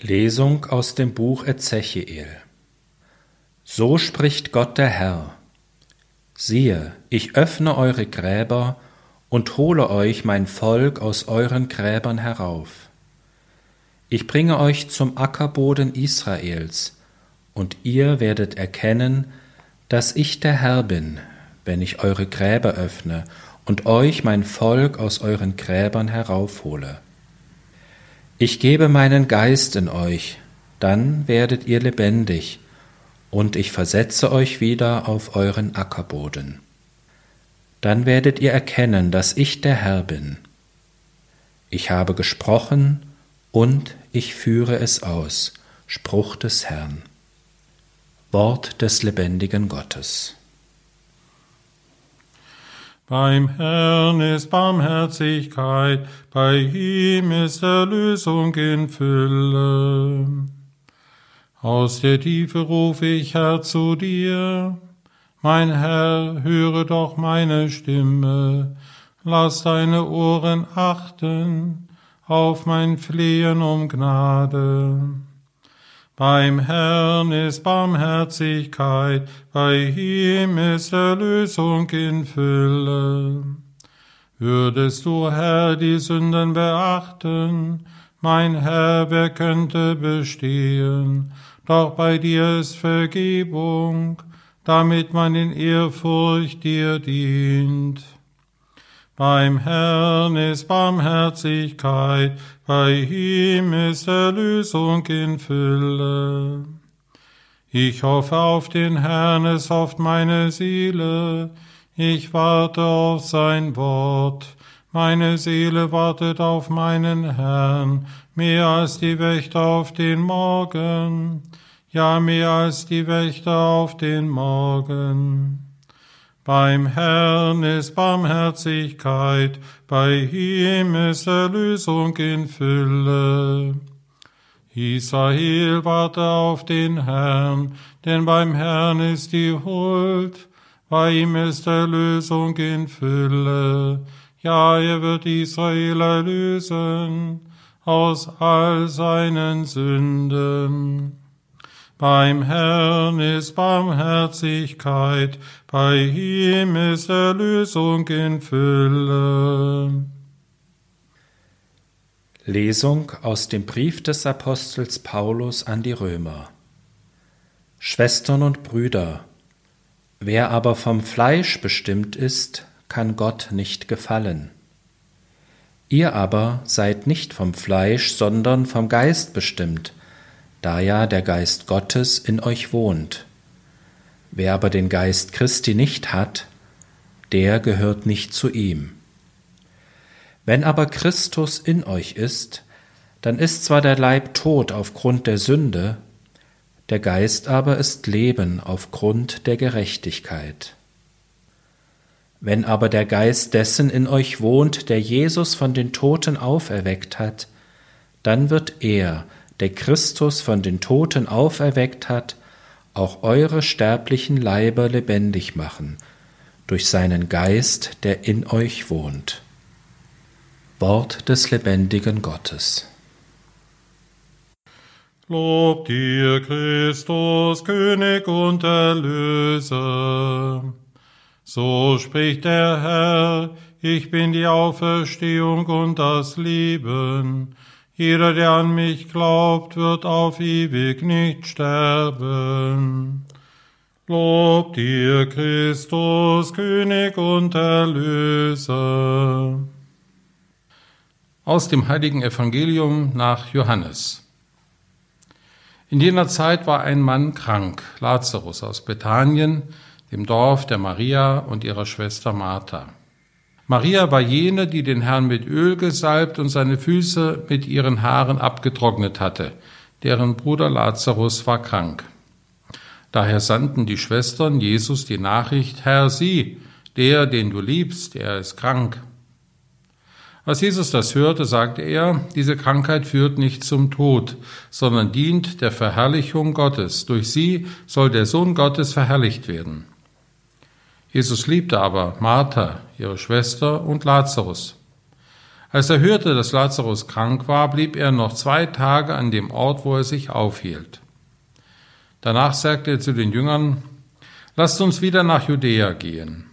Lesung aus dem Buch Ezechiel So spricht Gott der Herr. Siehe, ich öffne eure Gräber und hole euch mein Volk aus euren Gräbern herauf. Ich bringe euch zum Ackerboden Israels, und ihr werdet erkennen, dass ich der Herr bin, wenn ich eure Gräber öffne und euch mein Volk aus euren Gräbern heraufhole. Ich gebe meinen Geist in euch, dann werdet ihr lebendig, und ich versetze euch wieder auf euren Ackerboden. Dann werdet ihr erkennen, dass ich der Herr bin. Ich habe gesprochen, und ich führe es aus. Spruch des Herrn. Wort des lebendigen Gottes. Beim Herrn ist Barmherzigkeit, bei ihm ist Erlösung in Fülle. Aus der Tiefe rufe ich, Herr, zu dir. Mein Herr, höre doch meine Stimme. Lass deine Ohren achten auf mein Flehen um Gnade. Beim Herrn ist Barmherzigkeit, bei ihm ist Erlösung in Fülle. Würdest du, Herr, die Sünden beachten, mein Herr, wer könnte bestehen? Doch bei dir ist Vergebung, damit man in Ehrfurcht dir dient. Beim Herrn ist Barmherzigkeit, bei ihm ist Erlösung in Fülle. Ich hoffe auf den Herrn, es hofft meine Seele, ich warte auf sein Wort, meine Seele wartet auf meinen Herrn, mehr als die Wächter auf den Morgen, ja mehr als die Wächter auf den Morgen. Beim Herrn ist Barmherzigkeit, bei ihm ist Erlösung in Fülle. Israel warte auf den Herrn, denn beim Herrn ist die Huld, bei ihm ist Erlösung in Fülle. Ja, er wird Israel erlösen aus all seinen Sünden. Beim Herrn ist Barmherzigkeit, bei ihm ist Erlösung in Fülle. Lesung aus dem Brief des Apostels Paulus an die Römer. Schwestern und Brüder, wer aber vom Fleisch bestimmt ist, kann Gott nicht gefallen. Ihr aber seid nicht vom Fleisch, sondern vom Geist bestimmt, da ja der Geist Gottes in euch wohnt. Wer aber den Geist Christi nicht hat, der gehört nicht zu ihm. Wenn aber Christus in euch ist, dann ist zwar der Leib tot aufgrund der Sünde, der Geist aber ist Leben aufgrund der Gerechtigkeit. Wenn aber der Geist dessen in euch wohnt, der Jesus von den Toten auferweckt hat, dann wird er, der Christus von den Toten auferweckt hat, auch eure sterblichen Leiber lebendig machen, durch seinen Geist, der in euch wohnt. Wort des lebendigen Gottes. Lob dir, Christus, König und Erlöser. So spricht der Herr, ich bin die Auferstehung und das Leben. Jeder, der an mich glaubt, wird auf ewig nicht sterben. Lob dir, Christus, König und Erlöser. Aus dem heiligen Evangelium nach Johannes. In jener Zeit war ein Mann krank, Lazarus aus Bethanien, dem Dorf der Maria und ihrer Schwester Martha. Maria war jene, die den Herrn mit Öl gesalbt und seine Füße mit ihren Haaren abgetrocknet hatte. Deren Bruder Lazarus war krank. Daher sandten die Schwestern Jesus die Nachricht, Herr, sieh, der, den du liebst, er ist krank. Als Jesus das hörte, sagte er, diese Krankheit führt nicht zum Tod, sondern dient der Verherrlichung Gottes. Durch sie soll der Sohn Gottes verherrlicht werden. Jesus liebte aber Martha, ihre Schwester und Lazarus. Als er hörte, dass Lazarus krank war, blieb er noch zwei Tage an dem Ort, wo er sich aufhielt. Danach sagte er zu den Jüngern, Lasst uns wieder nach Judäa gehen.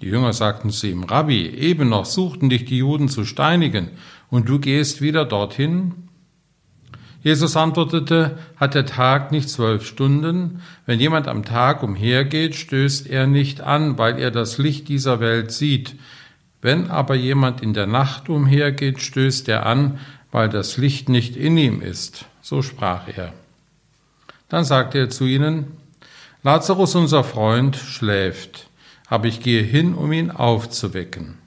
Die Jünger sagten zu ihm, Rabbi, eben noch suchten dich die Juden zu steinigen, und du gehst wieder dorthin? Jesus antwortete, hat der Tag nicht zwölf Stunden? Wenn jemand am Tag umhergeht, stößt er nicht an, weil er das Licht dieser Welt sieht. Wenn aber jemand in der Nacht umhergeht, stößt er an, weil das Licht nicht in ihm ist. So sprach er. Dann sagte er zu ihnen, Lazarus, unser Freund, schläft, aber ich gehe hin, um ihn aufzuwecken.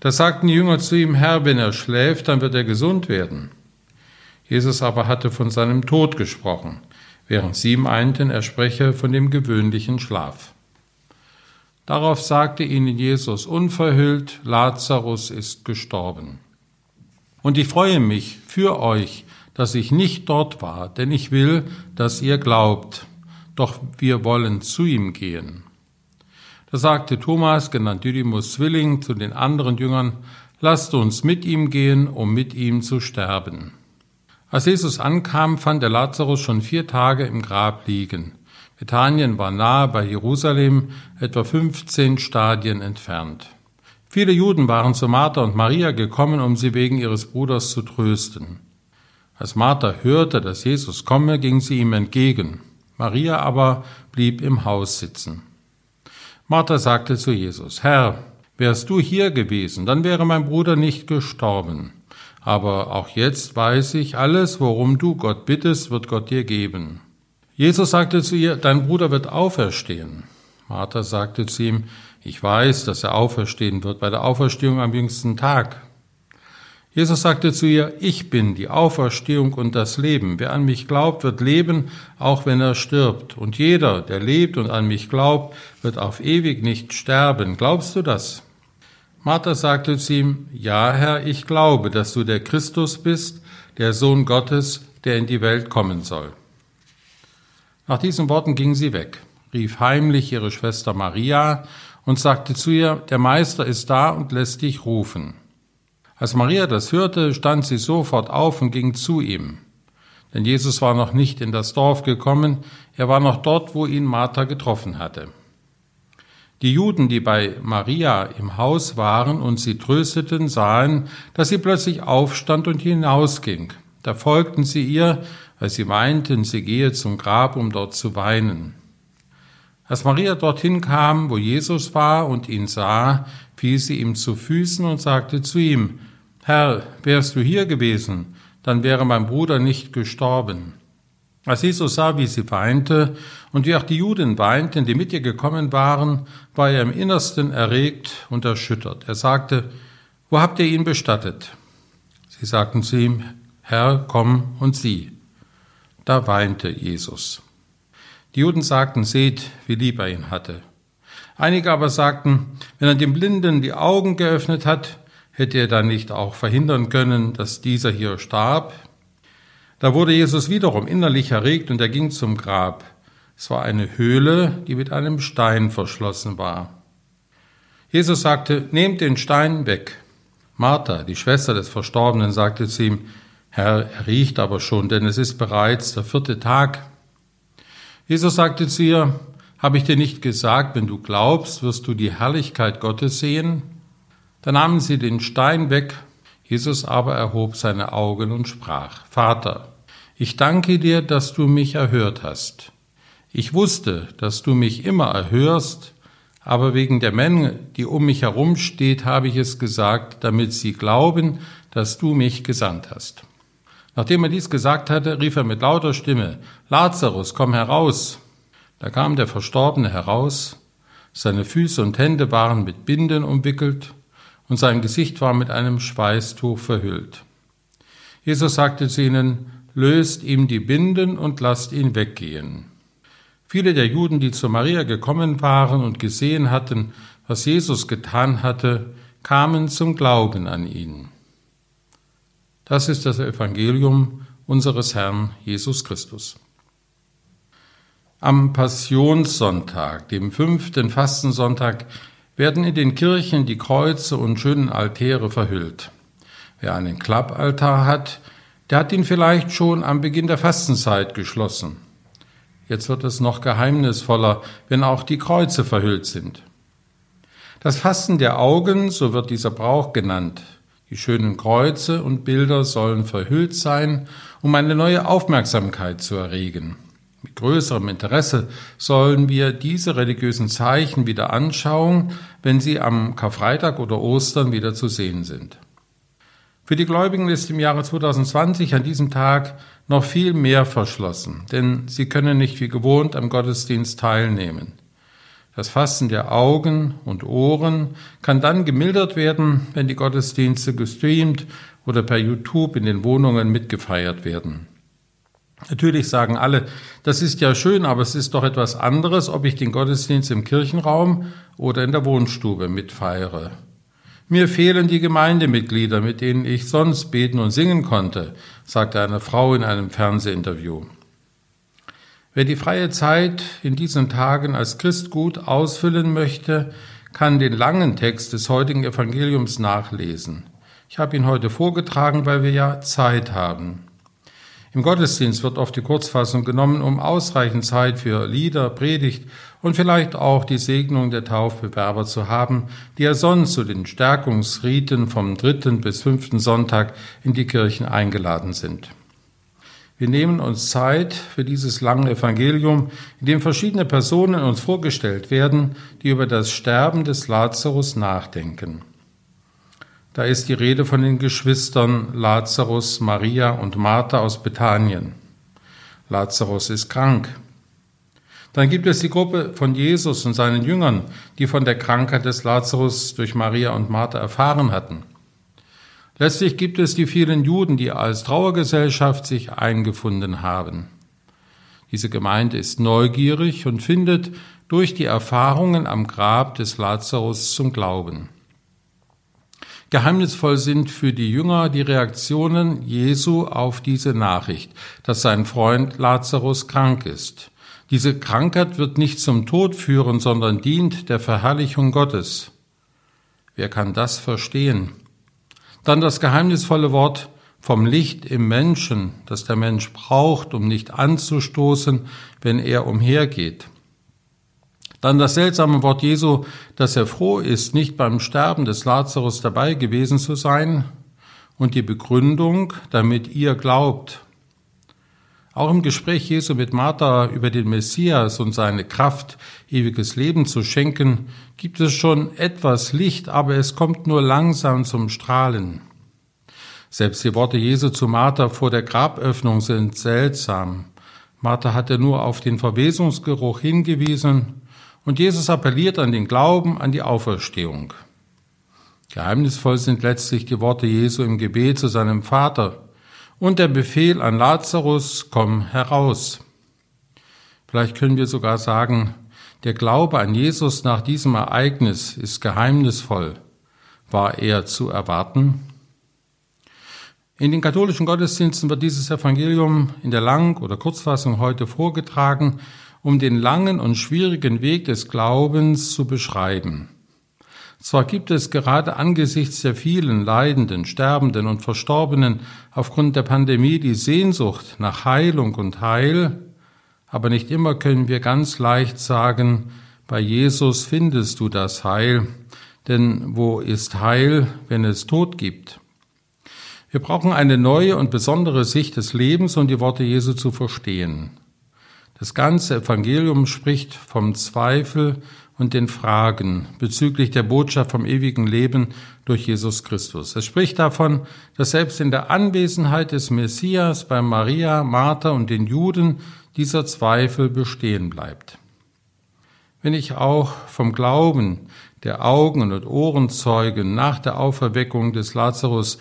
Da sagten die Jünger zu ihm, Herr, wenn er schläft, dann wird er gesund werden. Jesus aber hatte von seinem Tod gesprochen, während sie meinten, er spreche von dem gewöhnlichen Schlaf. Darauf sagte ihnen Jesus unverhüllt, Lazarus ist gestorben. Und ich freue mich für euch, dass ich nicht dort war, denn ich will, dass ihr glaubt, doch wir wollen zu ihm gehen. Da sagte Thomas, genannt Didymus Zwilling, zu den anderen Jüngern, lasst uns mit ihm gehen, um mit ihm zu sterben. Als Jesus ankam, fand er Lazarus schon vier Tage im Grab liegen. Bethanien war nahe bei Jerusalem, etwa 15 Stadien entfernt. Viele Juden waren zu Martha und Maria gekommen, um sie wegen ihres Bruders zu trösten. Als Martha hörte, dass Jesus komme, ging sie ihm entgegen. Maria aber blieb im Haus sitzen. Martha sagte zu Jesus, Herr, wärst du hier gewesen, dann wäre mein Bruder nicht gestorben. Aber auch jetzt weiß ich, alles, worum du Gott bittest, wird Gott dir geben. Jesus sagte zu ihr, dein Bruder wird auferstehen. Martha sagte zu ihm, ich weiß, dass er auferstehen wird bei der Auferstehung am jüngsten Tag. Jesus sagte zu ihr, ich bin die Auferstehung und das Leben. Wer an mich glaubt, wird leben, auch wenn er stirbt. Und jeder, der lebt und an mich glaubt, wird auf ewig nicht sterben. Glaubst du das? Martha sagte zu ihm, Ja, Herr, ich glaube, dass du der Christus bist, der Sohn Gottes, der in die Welt kommen soll. Nach diesen Worten ging sie weg, rief heimlich ihre Schwester Maria und sagte zu ihr, der Meister ist da und lässt dich rufen. Als Maria das hörte, stand sie sofort auf und ging zu ihm. Denn Jesus war noch nicht in das Dorf gekommen, er war noch dort, wo ihn Martha getroffen hatte. Die Juden, die bei Maria im Haus waren und sie trösteten, sahen, dass sie plötzlich aufstand und hinausging. Da folgten sie ihr, weil sie meinten, sie gehe zum Grab, um dort zu weinen. Als Maria dorthin kam, wo Jesus war und ihn sah, fiel sie ihm zu Füßen und sagte zu ihm, Herr, wärst du hier gewesen, dann wäre mein Bruder nicht gestorben. Als Jesus sah, wie sie weinte und wie auch die Juden weinten, die mit ihr gekommen waren, war er im Innersten erregt und erschüttert. Er sagte, wo habt ihr ihn bestattet? Sie sagten zu ihm, Herr, komm und sieh. Da weinte Jesus. Die Juden sagten, seht, wie lieb er ihn hatte. Einige aber sagten, wenn er dem Blinden die Augen geöffnet hat, hätte er dann nicht auch verhindern können, dass dieser hier starb? Da wurde Jesus wiederum innerlich erregt und er ging zum Grab. Es war eine Höhle, die mit einem Stein verschlossen war. Jesus sagte, nehmt den Stein weg. Martha, die Schwester des Verstorbenen, sagte zu ihm, Herr, er riecht aber schon, denn es ist bereits der vierte Tag. Jesus sagte zu ihr, habe ich dir nicht gesagt, wenn du glaubst, wirst du die Herrlichkeit Gottes sehen? Da nahmen sie den Stein weg Jesus aber erhob seine Augen und sprach, Vater, ich danke dir, dass du mich erhört hast. Ich wusste, dass du mich immer erhörst, aber wegen der Menge, die um mich herum steht, habe ich es gesagt, damit sie glauben, dass du mich gesandt hast. Nachdem er dies gesagt hatte, rief er mit lauter Stimme, Lazarus, komm heraus. Da kam der Verstorbene heraus, seine Füße und Hände waren mit Binden umwickelt, und sein Gesicht war mit einem Schweißtuch verhüllt. Jesus sagte zu ihnen, löst ihm die Binden und lasst ihn weggehen. Viele der Juden, die zu Maria gekommen waren und gesehen hatten, was Jesus getan hatte, kamen zum Glauben an ihn. Das ist das Evangelium unseres Herrn Jesus Christus. Am Passionssonntag, dem fünften Fastensonntag, werden in den Kirchen die Kreuze und schönen Altäre verhüllt. Wer einen Klappaltar hat, der hat ihn vielleicht schon am Beginn der Fastenzeit geschlossen. Jetzt wird es noch geheimnisvoller, wenn auch die Kreuze verhüllt sind. Das Fasten der Augen, so wird dieser Brauch genannt. Die schönen Kreuze und Bilder sollen verhüllt sein, um eine neue Aufmerksamkeit zu erregen. Mit größerem Interesse sollen wir diese religiösen Zeichen wieder anschauen, wenn sie am Karfreitag oder Ostern wieder zu sehen sind. Für die Gläubigen ist im Jahre 2020 an diesem Tag noch viel mehr verschlossen, denn sie können nicht wie gewohnt am Gottesdienst teilnehmen. Das Fasten der Augen und Ohren kann dann gemildert werden, wenn die Gottesdienste gestreamt oder per YouTube in den Wohnungen mitgefeiert werden. Natürlich sagen alle, das ist ja schön, aber es ist doch etwas anderes, ob ich den Gottesdienst im Kirchenraum oder in der Wohnstube mitfeiere. Mir fehlen die Gemeindemitglieder, mit denen ich sonst beten und singen konnte, sagte eine Frau in einem Fernsehinterview. Wer die freie Zeit in diesen Tagen als Christ gut ausfüllen möchte, kann den langen Text des heutigen Evangeliums nachlesen. Ich habe ihn heute vorgetragen, weil wir ja Zeit haben. Im Gottesdienst wird oft die Kurzfassung genommen, um ausreichend Zeit für Lieder, Predigt und vielleicht auch die Segnung der Taufbewerber zu haben, die ja sonst zu den Stärkungsriten vom dritten bis fünften Sonntag in die Kirchen eingeladen sind. Wir nehmen uns Zeit für dieses lange Evangelium, in dem verschiedene Personen uns vorgestellt werden, die über das Sterben des Lazarus nachdenken. Da ist die Rede von den Geschwistern Lazarus, Maria und Martha aus Bethanien. Lazarus ist krank. Dann gibt es die Gruppe von Jesus und seinen Jüngern, die von der Krankheit des Lazarus durch Maria und Martha erfahren hatten. Letztlich gibt es die vielen Juden, die als Trauergesellschaft sich eingefunden haben. Diese Gemeinde ist neugierig und findet durch die Erfahrungen am Grab des Lazarus zum Glauben. Geheimnisvoll sind für die Jünger die Reaktionen Jesu auf diese Nachricht, dass sein Freund Lazarus krank ist. Diese Krankheit wird nicht zum Tod führen, sondern dient der Verherrlichung Gottes. Wer kann das verstehen? Dann das geheimnisvolle Wort vom Licht im Menschen, das der Mensch braucht, um nicht anzustoßen, wenn er umhergeht. Dann das seltsame Wort Jesu, dass er froh ist, nicht beim Sterben des Lazarus dabei gewesen zu sein. Und die Begründung, damit ihr glaubt. Auch im Gespräch Jesu mit Martha über den Messias und seine Kraft, ewiges Leben zu schenken, gibt es schon etwas Licht, aber es kommt nur langsam zum Strahlen. Selbst die Worte Jesu zu Martha vor der Graböffnung sind seltsam. Martha hatte nur auf den Verwesungsgeruch hingewiesen und Jesus appelliert an den Glauben, an die Auferstehung. Geheimnisvoll sind letztlich die Worte Jesu im Gebet zu seinem Vater und der Befehl an Lazarus, komm heraus. Vielleicht können wir sogar sagen, der Glaube an Jesus nach diesem Ereignis ist geheimnisvoll. War er zu erwarten? In den katholischen Gottesdiensten wird dieses Evangelium in der Lang- oder Kurzfassung heute vorgetragen um den langen und schwierigen Weg des Glaubens zu beschreiben. Zwar gibt es gerade angesichts der vielen Leidenden, Sterbenden und Verstorbenen aufgrund der Pandemie die Sehnsucht nach Heilung und Heil, aber nicht immer können wir ganz leicht sagen, bei Jesus findest du das Heil, denn wo ist Heil, wenn es Tod gibt? Wir brauchen eine neue und besondere Sicht des Lebens, um die Worte Jesu zu verstehen. Das ganze Evangelium spricht vom Zweifel und den Fragen bezüglich der Botschaft vom ewigen Leben durch Jesus Christus. Es spricht davon, dass selbst in der Anwesenheit des Messias bei Maria, Martha und den Juden dieser Zweifel bestehen bleibt. Wenn ich auch vom Glauben der Augen- und Ohrenzeugen nach der Auferweckung des Lazarus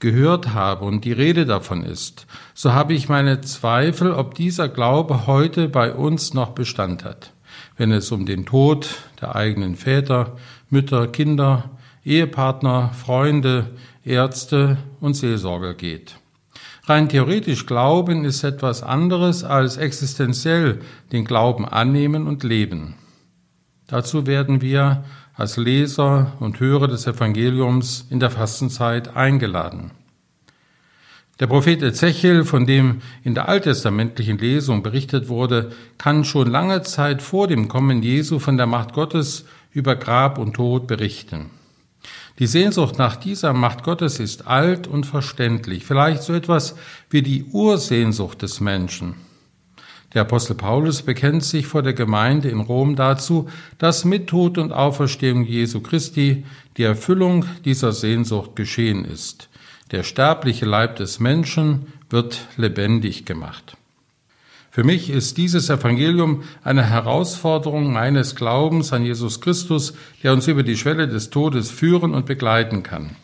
gehört habe und die Rede davon ist, so habe ich meine Zweifel, ob dieser Glaube heute bei uns noch Bestand hat, wenn es um den Tod der eigenen Väter, Mütter, Kinder, Ehepartner, Freunde, Ärzte und Seelsorger geht. Rein theoretisch Glauben ist etwas anderes als existenziell den Glauben annehmen und leben. Dazu werden wir als Leser und Hörer des Evangeliums in der Fastenzeit eingeladen. Der Prophet Ezechiel, von dem in der alttestamentlichen Lesung berichtet wurde, kann schon lange Zeit vor dem Kommen Jesu von der Macht Gottes über Grab und Tod berichten. Die Sehnsucht nach dieser Macht Gottes ist alt und verständlich, vielleicht so etwas wie die Ursehnsucht des Menschen. Der Apostel Paulus bekennt sich vor der Gemeinde in Rom dazu, dass mit Tod und Auferstehung Jesu Christi die Erfüllung dieser Sehnsucht geschehen ist. Der sterbliche Leib des Menschen wird lebendig gemacht. Für mich ist dieses Evangelium eine Herausforderung meines Glaubens an Jesus Christus, der uns über die Schwelle des Todes führen und begleiten kann.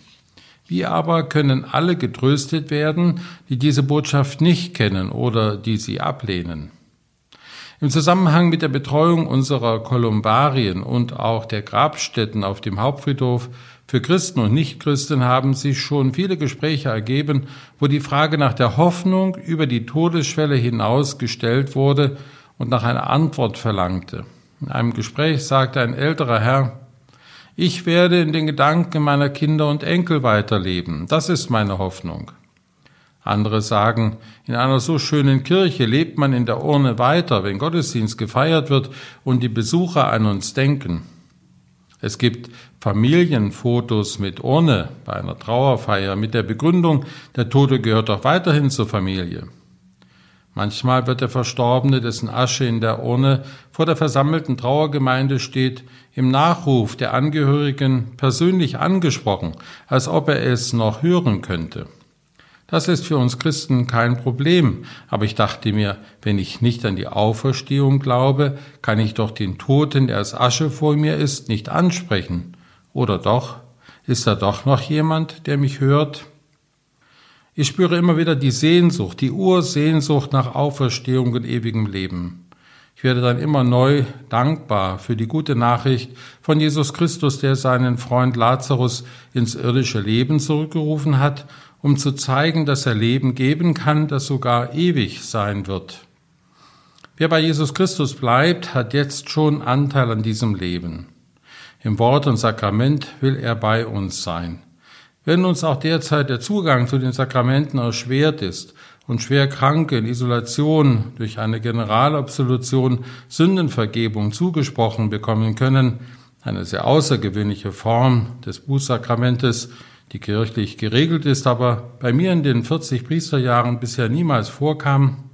Wie aber können alle getröstet werden, die diese Botschaft nicht kennen oder die sie ablehnen? Im Zusammenhang mit der Betreuung unserer Kolumbarien und auch der Grabstätten auf dem Hauptfriedhof für Christen und Nichtchristen haben sich schon viele Gespräche ergeben, wo die Frage nach der Hoffnung über die Todesschwelle hinaus gestellt wurde und nach einer Antwort verlangte. In einem Gespräch sagte ein älterer Herr, ich werde in den Gedanken meiner Kinder und Enkel weiterleben. Das ist meine Hoffnung. Andere sagen, in einer so schönen Kirche lebt man in der Urne weiter, wenn Gottesdienst gefeiert wird und die Besucher an uns denken. Es gibt Familienfotos mit Urne bei einer Trauerfeier mit der Begründung, der Tote gehört doch weiterhin zur Familie. Manchmal wird der Verstorbene, dessen Asche in der Urne vor der versammelten Trauergemeinde steht, im Nachruf der Angehörigen persönlich angesprochen, als ob er es noch hören könnte. Das ist für uns Christen kein Problem. Aber ich dachte mir, wenn ich nicht an die Auferstehung glaube, kann ich doch den Toten, der als Asche vor mir ist, nicht ansprechen. Oder doch? Ist da doch noch jemand, der mich hört? Ich spüre immer wieder die Sehnsucht, die Ursehnsucht nach Auferstehung und ewigem Leben. Ich werde dann immer neu dankbar für die gute Nachricht von Jesus Christus, der seinen Freund Lazarus ins irdische Leben zurückgerufen hat um zu zeigen, dass er Leben geben kann, das sogar ewig sein wird. Wer bei Jesus Christus bleibt, hat jetzt schon Anteil an diesem Leben. Im Wort und Sakrament will er bei uns sein. Wenn uns auch derzeit der Zugang zu den Sakramenten erschwert ist und schwer Kranke in Isolation durch eine Generalabsolution Sündenvergebung zugesprochen bekommen können, eine sehr außergewöhnliche Form des Bußsakramentes, die kirchlich geregelt ist, aber bei mir in den 40 Priesterjahren bisher niemals vorkam,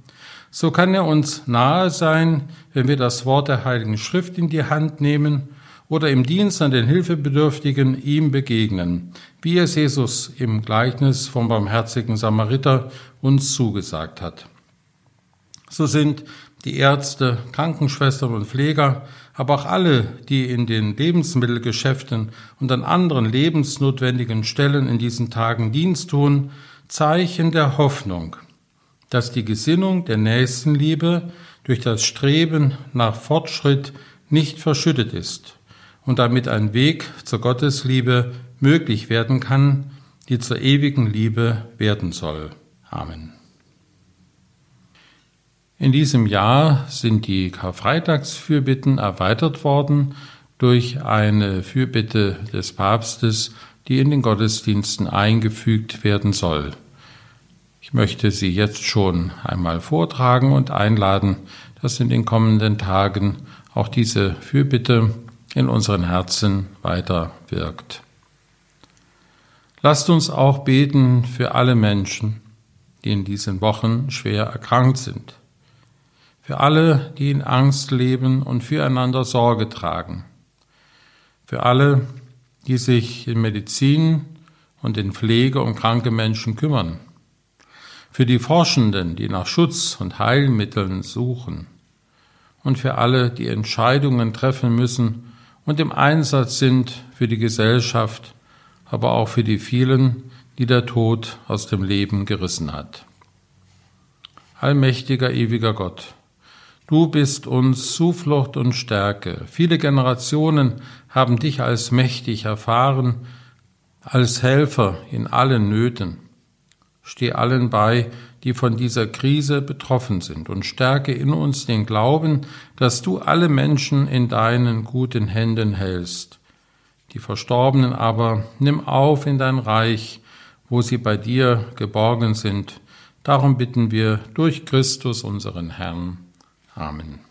so kann er uns nahe sein, wenn wir das Wort der Heiligen Schrift in die Hand nehmen oder im Dienst an den Hilfebedürftigen ihm begegnen, wie es Jesus im Gleichnis vom barmherzigen Samariter uns zugesagt hat. So sind die Ärzte, Krankenschwestern und Pfleger aber auch alle, die in den Lebensmittelgeschäften und an anderen lebensnotwendigen Stellen in diesen Tagen Dienst tun, Zeichen der Hoffnung, dass die Gesinnung der Nächstenliebe durch das Streben nach Fortschritt nicht verschüttet ist und damit ein Weg zur Gottesliebe möglich werden kann, die zur ewigen Liebe werden soll. Amen. In diesem Jahr sind die Karfreitagsfürbitten erweitert worden durch eine Fürbitte des Papstes, die in den Gottesdiensten eingefügt werden soll. Ich möchte sie jetzt schon einmal vortragen und einladen, dass in den kommenden Tagen auch diese Fürbitte in unseren Herzen weiter wirkt. Lasst uns auch beten für alle Menschen, die in diesen Wochen schwer erkrankt sind für alle, die in Angst leben und füreinander Sorge tragen, für alle, die sich in Medizin und in Pflege um kranke Menschen kümmern, für die Forschenden, die nach Schutz und Heilmitteln suchen. Und für alle, die Entscheidungen treffen müssen und im Einsatz sind für die Gesellschaft, aber auch für die vielen, die der Tod aus dem Leben gerissen hat. Allmächtiger, ewiger Gott, Du bist uns Zuflucht und Stärke. Viele Generationen haben dich als mächtig erfahren, als Helfer in allen Nöten. Steh allen bei, die von dieser Krise betroffen sind und stärke in uns den Glauben, dass du alle Menschen in deinen guten Händen hältst. Die Verstorbenen aber nimm auf in dein Reich, wo sie bei dir geborgen sind. Darum bitten wir durch Christus unseren Herrn. Amen.